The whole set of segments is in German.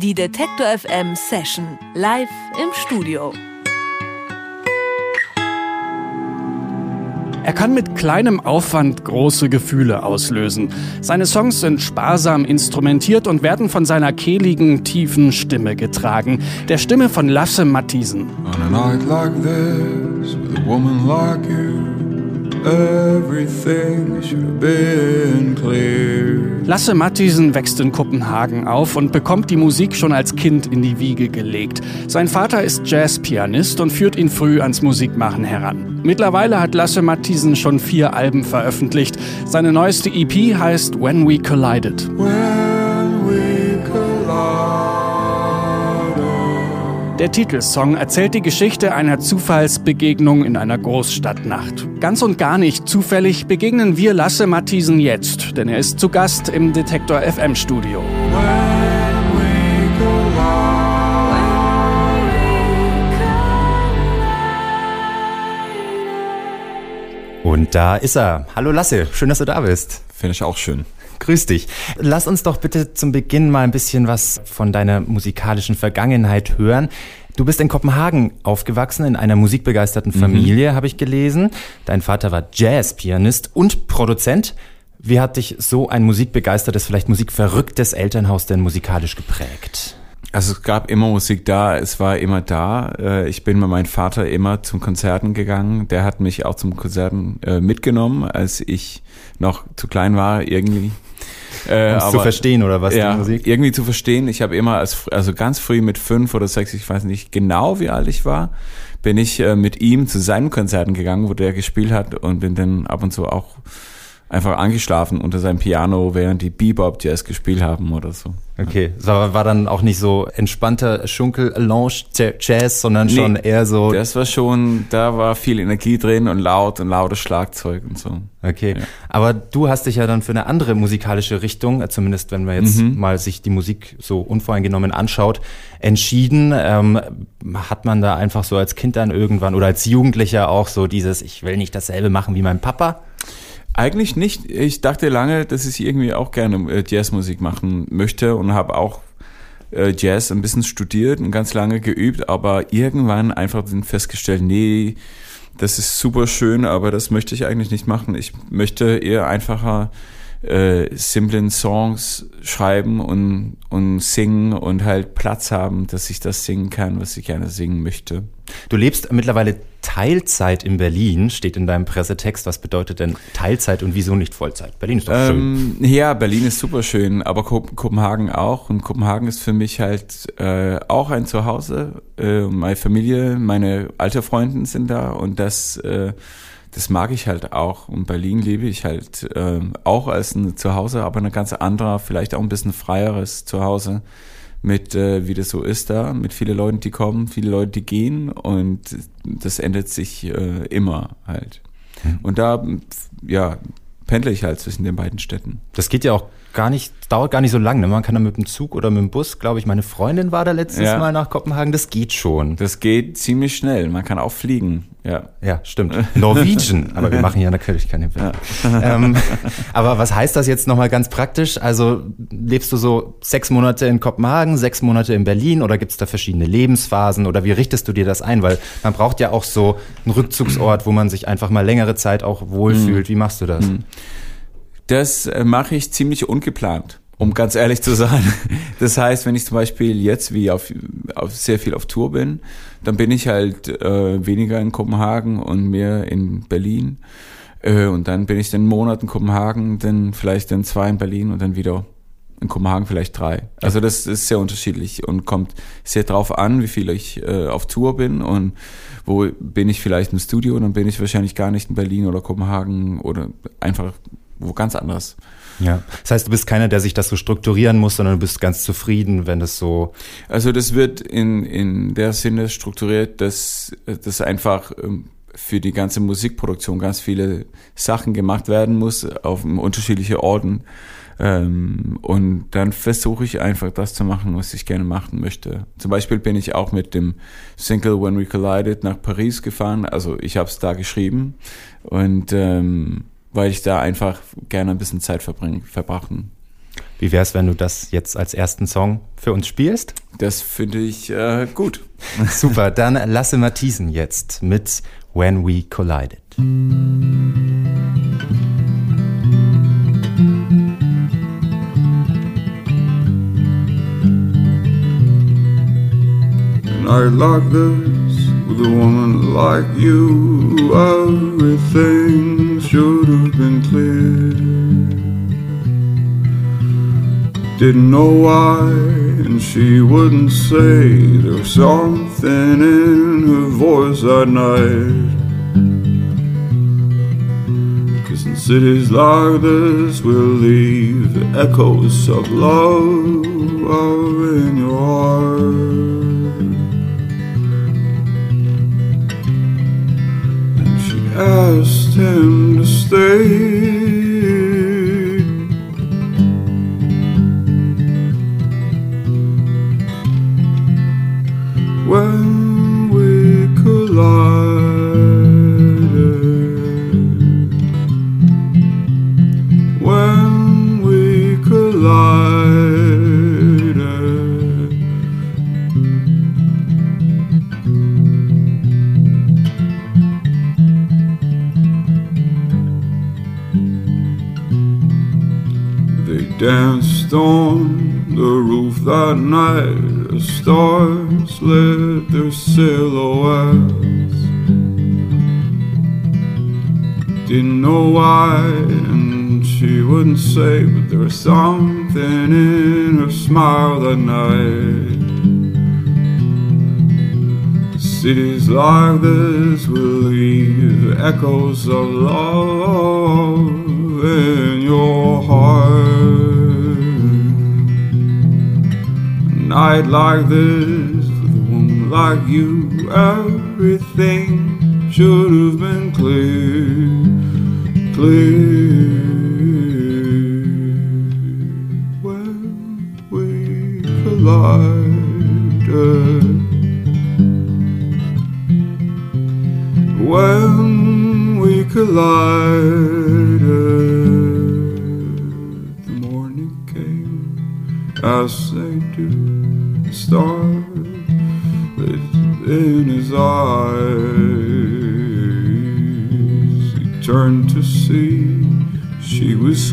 Die Detektor FM Session live im Studio. Er kann mit kleinem Aufwand große Gefühle auslösen. Seine Songs sind sparsam instrumentiert und werden von seiner kehligen, tiefen Stimme getragen. Der Stimme von Lasse Matthiesen. On a night like this, with a woman like you. Lasse Matthiesen wächst in Kopenhagen auf und bekommt die Musik schon als Kind in die Wiege gelegt. Sein Vater ist Jazzpianist und führt ihn früh ans Musikmachen heran. Mittlerweile hat Lasse Matthiesen schon vier Alben veröffentlicht. Seine neueste EP heißt When We Collided. When Der Titelsong erzählt die Geschichte einer Zufallsbegegnung in einer Großstadtnacht. Ganz und gar nicht zufällig begegnen wir Lasse Matthiesen jetzt, denn er ist zu Gast im Detektor FM Studio. Und da ist er. Hallo Lasse, schön, dass du da bist. Finde ich auch schön. Grüß dich. Lass uns doch bitte zum Beginn mal ein bisschen was von deiner musikalischen Vergangenheit hören. Du bist in Kopenhagen aufgewachsen, in einer musikbegeisterten mhm. Familie, mhm. habe ich gelesen. Dein Vater war Jazzpianist und Produzent. Wie hat dich so ein musikbegeistertes, vielleicht musikverrücktes Elternhaus denn musikalisch geprägt? Also es gab immer Musik da, es war immer da. Äh, ich bin mit meinem Vater immer zum Konzerten gegangen. Der hat mich auch zum Konzerten äh, mitgenommen, als ich noch zu klein war irgendwie. Äh, um zu verstehen oder was ja, die Musik? irgendwie zu verstehen. Ich habe immer als, also ganz früh mit fünf oder sechs, ich weiß nicht genau wie alt ich war, bin ich äh, mit ihm zu seinen Konzerten gegangen, wo der gespielt hat und bin dann ab und zu auch einfach angeschlafen unter seinem Piano, während die Bebop Jazz gespielt haben oder so. Okay, so war dann auch nicht so entspannter Schunkel-Lounge-Jazz, sondern schon nee, eher so. Das war schon, da war viel Energie drin und laut und lautes Schlagzeug und so. Okay, ja. aber du hast dich ja dann für eine andere musikalische Richtung, zumindest wenn man jetzt mhm. mal sich die Musik so unvoreingenommen anschaut, entschieden. Ähm, hat man da einfach so als Kind dann irgendwann oder als Jugendlicher auch so dieses, ich will nicht dasselbe machen wie mein Papa? Eigentlich nicht. Ich dachte lange, dass ich irgendwie auch gerne äh, Jazzmusik machen möchte und habe auch äh, Jazz ein bisschen studiert und ganz lange geübt, aber irgendwann einfach festgestellt, nee, das ist super schön, aber das möchte ich eigentlich nicht machen. Ich möchte eher einfacher äh, simplen Songs schreiben und, und singen und halt Platz haben, dass ich das singen kann, was ich gerne singen möchte. Du lebst mittlerweile Teilzeit in Berlin, steht in deinem Pressetext. Was bedeutet denn Teilzeit und wieso nicht Vollzeit? Berlin ist doch schön. Ähm, ja, Berlin ist super schön, aber Kopenhagen auch. Und Kopenhagen ist für mich halt äh, auch ein Zuhause. Äh, meine Familie, meine alte Freunde sind da und das äh, das mag ich halt auch. Und Berlin liebe ich halt äh, auch als ein Zuhause, aber eine ganz andere, vielleicht auch ein bisschen freieres Zuhause mit, äh, wie das so ist da, mit vielen Leuten, die kommen, viele Leute, die gehen und das ändert sich äh, immer halt. Mhm. Und da, ja, pendle ich halt zwischen den beiden Städten. Das geht ja auch gar nicht, dauert gar nicht so lange. Ne? Man kann da mit dem Zug oder mit dem Bus, glaube ich, meine Freundin war da letztes ja. Mal nach Kopenhagen, das geht schon. Das geht ziemlich schnell. Man kann auch fliegen. Ja, ja stimmt. Norwegian, aber wir machen ja natürlich keine Bilder. Ja. ähm, aber was heißt das jetzt nochmal ganz praktisch? Also lebst du so sechs Monate in Kopenhagen, sechs Monate in Berlin oder gibt es da verschiedene Lebensphasen oder wie richtest du dir das ein? Weil man braucht ja auch so einen Rückzugsort, wo man sich einfach mal längere Zeit auch wohlfühlt. Mhm. Wie machst du das? Mhm. Das äh, mache ich ziemlich ungeplant, um ganz ehrlich zu sein. Das heißt, wenn ich zum Beispiel jetzt wie auf, auf sehr viel auf Tour bin, dann bin ich halt äh, weniger in Kopenhagen und mehr in Berlin. Äh, und dann bin ich einen Monat in Kopenhagen, dann vielleicht dann zwei in Berlin und dann wieder in Kopenhagen vielleicht drei. Also das ist sehr unterschiedlich und kommt sehr drauf an, wie viel ich äh, auf Tour bin und wo bin ich vielleicht im Studio, dann bin ich wahrscheinlich gar nicht in Berlin oder Kopenhagen oder einfach wo ganz anders. Ja, das heißt, du bist keiner, der sich das so strukturieren muss, sondern du bist ganz zufrieden, wenn das so. Also das wird in, in der Sinne strukturiert, dass das einfach ähm, für die ganze Musikproduktion ganz viele Sachen gemacht werden muss auf unterschiedliche Orten. Ähm, und dann versuche ich einfach das zu machen, was ich gerne machen möchte. Zum Beispiel bin ich auch mit dem Single When We Collided nach Paris gefahren. Also ich habe es da geschrieben und ähm, weil ich da einfach gerne ein bisschen Zeit verbringen, verbrachen Wie wäre es, wenn du das jetzt als ersten Song für uns spielst? Das finde ich äh, gut. Super, dann Lasse Matthiesen jetzt mit When We Collided. night like this with a woman like you, everything should have been clear. Didn't know why, and she wouldn't say there was something in her voice that night. Cause in cities like this, we'll leave echoes of love in your heart. And She asked him to stay. Didn't know why, and she wouldn't say, but there was something in her smile that night. Cities like this will leave echoes of love in your heart. A night like this, with a woman like you, everything should have been clear, clear. When we collided.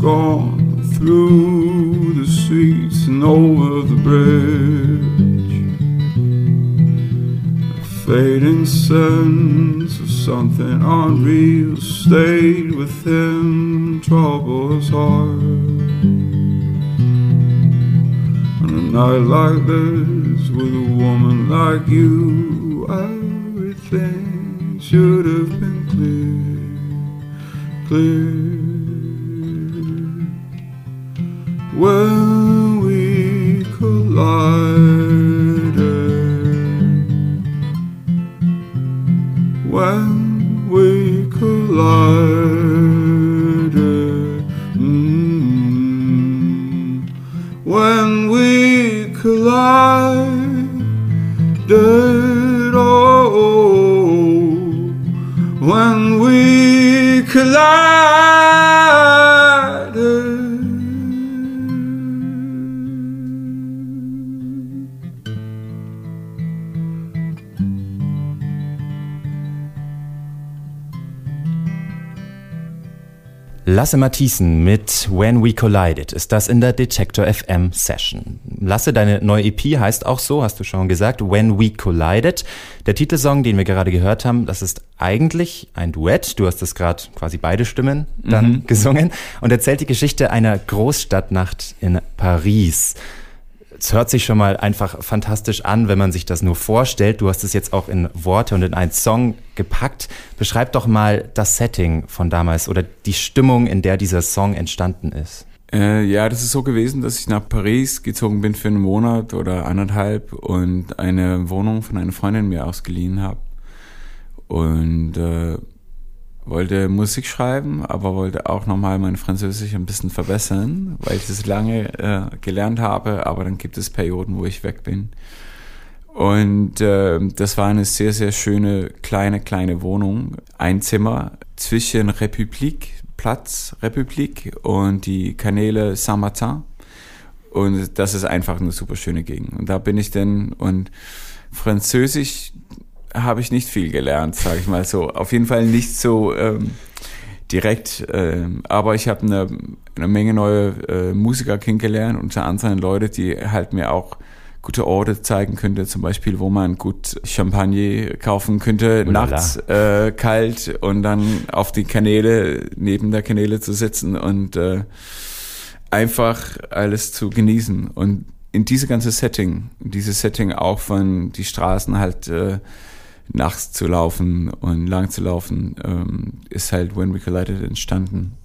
Gone through the streets and over the bridge A fading sense of something unreal stayed with him, trouble heart. On a night like this, with a woman like you, everything should have been clear, clear. When we collided. when we. Lasse Matthiesen mit When We Collided ist das in der Detector FM Session. Lasse, deine neue EP heißt auch so, hast du schon gesagt, When We Collided. Der Titelsong, den wir gerade gehört haben, das ist eigentlich ein Duett. Du hast das gerade quasi beide Stimmen dann gesungen und erzählt die Geschichte einer Großstadtnacht in Paris. Es hört sich schon mal einfach fantastisch an, wenn man sich das nur vorstellt. Du hast es jetzt auch in Worte und in einen Song gepackt. Beschreib doch mal das Setting von damals oder die Stimmung, in der dieser Song entstanden ist. Äh, ja, das ist so gewesen, dass ich nach Paris gezogen bin für einen Monat oder anderthalb und eine Wohnung von einer Freundin mir ausgeliehen habe. Und äh, wollte Musik schreiben, aber wollte auch nochmal mein Französisch ein bisschen verbessern, weil ich das lange äh, gelernt habe, aber dann gibt es Perioden, wo ich weg bin. Und äh, das war eine sehr, sehr schöne, kleine, kleine Wohnung. Ein Zimmer zwischen Republik, Platz Republik und die Kanäle Saint-Martin. Und das ist einfach eine super schöne Gegend. Und da bin ich denn und Französisch habe ich nicht viel gelernt, sage ich mal so. Auf jeden Fall nicht so ähm, direkt, ähm, aber ich habe eine, eine Menge neue äh, Musiker kennengelernt, unter anderem Leute, die halt mir auch gute Orte zeigen könnte, zum Beispiel, wo man gut Champagner kaufen könnte, Ulala. nachts äh, kalt und dann auf die Kanäle, neben der Kanäle zu sitzen und äh, einfach alles zu genießen. Und in diese ganze Setting, dieses Setting auch von die Straßen halt äh, nachts zu laufen und lang zu laufen, ähm, ist halt When We Collided entstanden.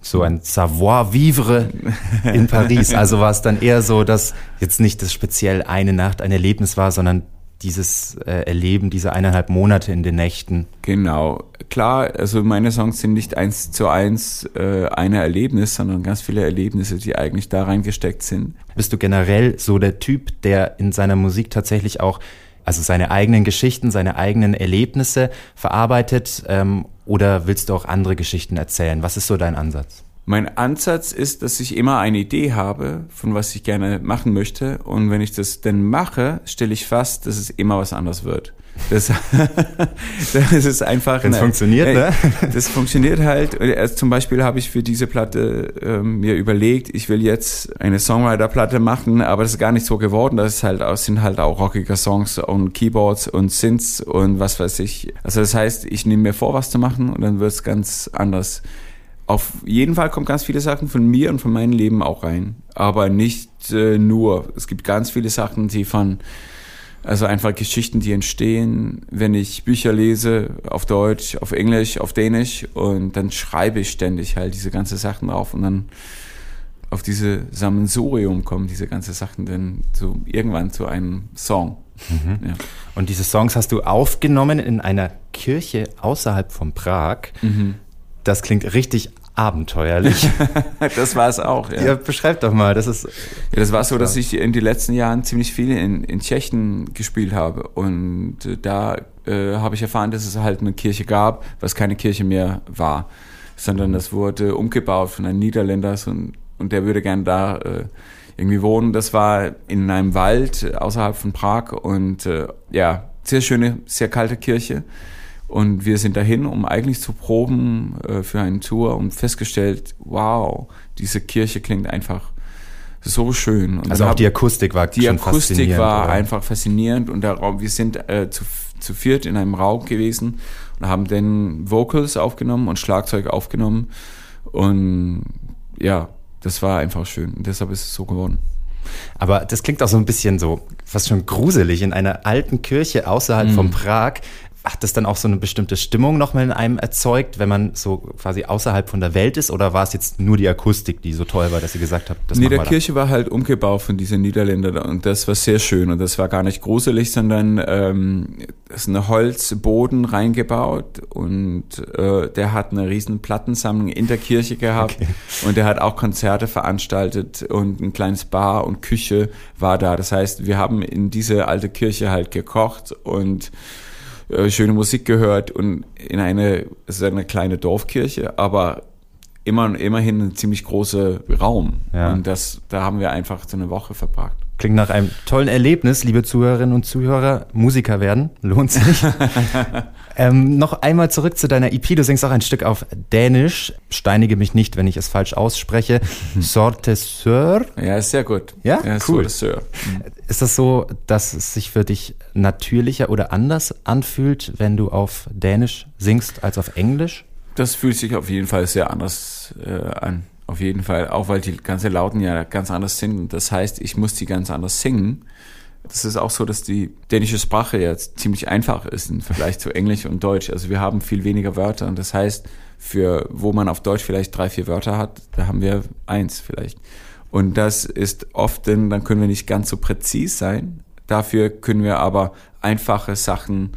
So ein Savoir-vivre in Paris. Also war es dann eher so, dass jetzt nicht das speziell eine Nacht ein Erlebnis war, sondern dieses äh, Erleben, diese eineinhalb Monate in den Nächten. Genau. Klar, also meine Songs sind nicht eins zu eins äh, ein Erlebnis, sondern ganz viele Erlebnisse, die eigentlich da reingesteckt sind. Bist du generell so der Typ, der in seiner Musik tatsächlich auch, also seine eigenen Geschichten, seine eigenen Erlebnisse verarbeitet ähm, oder willst du auch andere Geschichten erzählen? Was ist so dein Ansatz? Mein Ansatz ist, dass ich immer eine Idee habe, von was ich gerne machen möchte. Und wenn ich das dann mache, stelle ich fest, dass es immer was anderes wird. Das, das ist einfach. Wenn's eine- funktioniert, ne? Das funktioniert halt. Also zum Beispiel habe ich für diese Platte ähm, mir überlegt, ich will jetzt eine Songwriter-Platte machen, aber das ist gar nicht so geworden. Das ist halt, sind halt auch rockige Songs und Keyboards und Synths und was weiß ich. Also das heißt, ich nehme mir vor, was zu machen und dann wird es ganz anders. Auf jeden Fall kommen ganz viele Sachen von mir und von meinem Leben auch rein. Aber nicht äh, nur. Es gibt ganz viele Sachen, die von, also einfach Geschichten, die entstehen, wenn ich Bücher lese, auf Deutsch, auf Englisch, auf Dänisch und dann schreibe ich ständig halt diese ganzen Sachen drauf und dann auf diese Sammelsurium kommen diese ganzen Sachen dann so irgendwann zu einem Song. Ja. Und diese Songs hast du aufgenommen in einer Kirche außerhalb von Prag. Das klingt richtig abenteuerlich. Das war es auch, ja. ja, beschreib doch mal, das ist Ja, das war so, dass ich in den letzten Jahren ziemlich viel in, in Tschechien gespielt habe. Und äh, da äh, habe ich erfahren, dass es halt eine Kirche gab, was keine Kirche mehr war. Sondern das wurde umgebaut von einem Niederländer und, und der würde gern da äh, irgendwie wohnen. Das war in einem Wald außerhalb von Prag und äh, ja, sehr schöne, sehr kalte Kirche. Und wir sind dahin, um eigentlich zu proben äh, für eine Tour und festgestellt, wow, diese Kirche klingt einfach so schön. Und also auch hab- die Akustik war die Akustik war oder? einfach faszinierend und der Raum, wir sind äh, zu, zu viert in einem Raum gewesen und haben dann Vocals aufgenommen und Schlagzeug aufgenommen und ja, das war einfach schön und deshalb ist es so geworden. Aber das klingt auch so ein bisschen so fast schon gruselig in einer alten Kirche außerhalb Mhm. von Prag. Hat das dann auch so eine bestimmte Stimmung nochmal in einem erzeugt, wenn man so quasi außerhalb von der Welt ist? Oder war es jetzt nur die Akustik, die so toll war, dass ihr gesagt habt, das nee, der? Kirche war halt umgebaut von diesen Niederländern und das war sehr schön und das war gar nicht gruselig, sondern ähm, ist eine Holzboden reingebaut und äh, der hat eine riesen Plattensammlung in der Kirche gehabt und der hat auch Konzerte veranstaltet und ein kleines Bar und Küche war da. Das heißt, wir haben in diese alte Kirche halt gekocht und äh, schöne Musik gehört und in eine, es ist eine kleine Dorfkirche, aber immer, immerhin ein ziemlich großer Raum. Ja. Und das, da haben wir einfach so eine Woche verbracht. Klingt nach einem tollen Erlebnis, liebe Zuhörerinnen und Zuhörer. Musiker werden, lohnt sich. ähm, noch einmal zurück zu deiner EP. Du singst auch ein Stück auf Dänisch. Steinige mich nicht, wenn ich es falsch ausspreche. Sorte Sör. Ja, ist sehr gut. Ja? ja Cool. So, Sir. Ist das so, dass es sich für dich natürlicher oder anders anfühlt, wenn du auf Dänisch singst als auf Englisch? Das fühlt sich auf jeden Fall sehr anders äh, an. Auf jeden Fall. Auch weil die ganze Lauten ja ganz anders sind. Das heißt, ich muss die ganz anders singen. Das ist auch so, dass die dänische Sprache jetzt ziemlich einfach ist im Vergleich zu Englisch und Deutsch. Also wir haben viel weniger Wörter und das heißt, für wo man auf Deutsch vielleicht drei, vier Wörter hat, da haben wir eins vielleicht. Und das ist oft, denn dann können wir nicht ganz so präzis sein. Dafür können wir aber einfache Sachen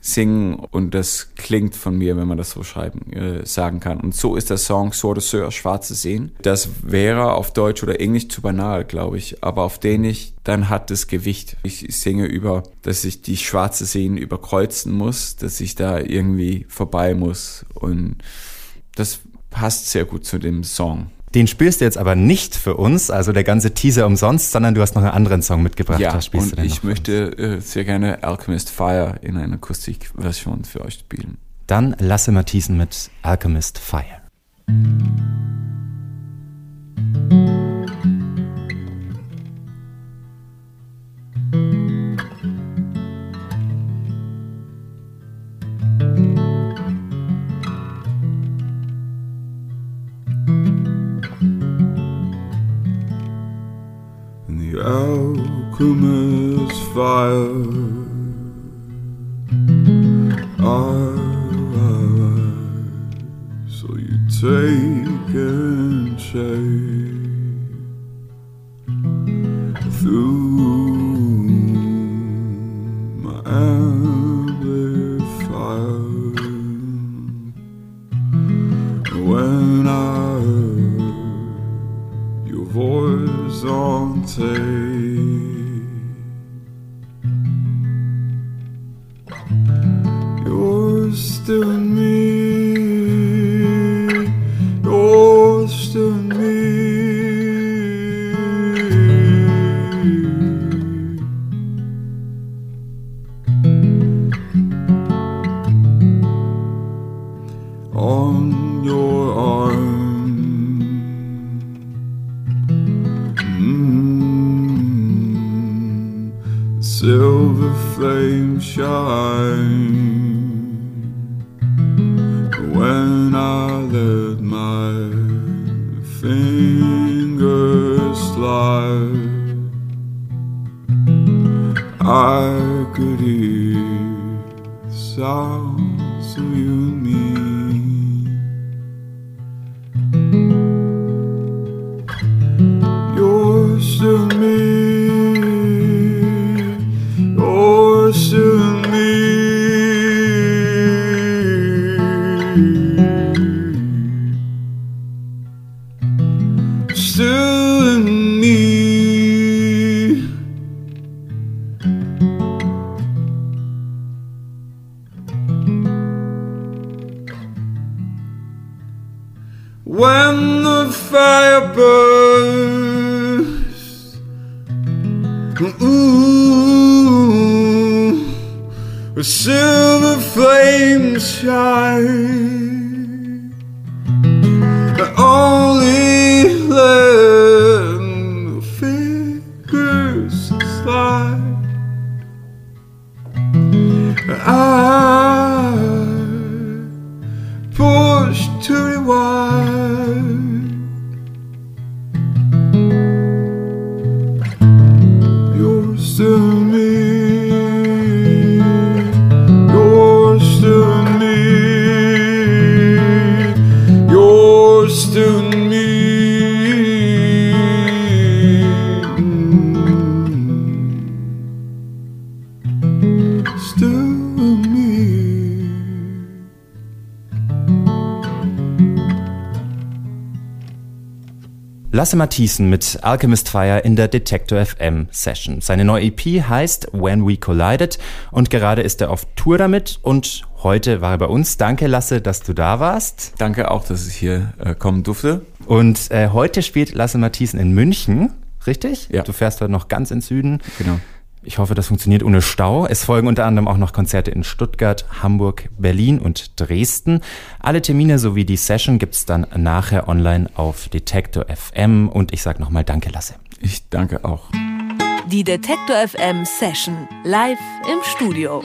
singen und das klingt von mir, wenn man das so schreiben, äh, sagen kann. Und so ist der Song Sur de Sur, Schwarze Seen. Das wäre auf Deutsch oder Englisch zu banal, glaube ich. Aber auf Dänisch, dann hat es Gewicht. Ich singe über, dass ich die schwarze Seen überkreuzen muss, dass ich da irgendwie vorbei muss. Und das passt sehr gut zu dem Song. Den spielst du jetzt aber nicht für uns, also der ganze Teaser umsonst, sondern du hast noch einen anderen Song mitgebracht. Ja, Was spielst und ich möchte äh, sehr gerne Alchemist Fire in einer Akustikversion für euch spielen. Dann Lasse Matthiesen mit Alchemist Fire. Alchemist fire. I, so you take and shake I could hear sounds of you and me. When the fire burns, ooh, a silver flame shine. Lasse Matthiesen mit Alchemist Fire in der Detector FM Session. Seine neue EP heißt When We Collided und gerade ist er auf Tour damit und heute war er bei uns. Danke Lasse, dass du da warst. Danke auch, dass ich hier äh, kommen durfte. Und äh, heute spielt Lasse Matthiesen in München, richtig? Ja. Du fährst heute noch ganz in Süden. Genau. Ich hoffe, das funktioniert ohne Stau. Es folgen unter anderem auch noch Konzerte in Stuttgart, Hamburg, Berlin und Dresden. Alle Termine sowie die Session gibt's dann nachher online auf Detektor FM. Und ich sage nochmal Danke, Lasse. Ich danke auch. Die Detektor FM Session live im Studio.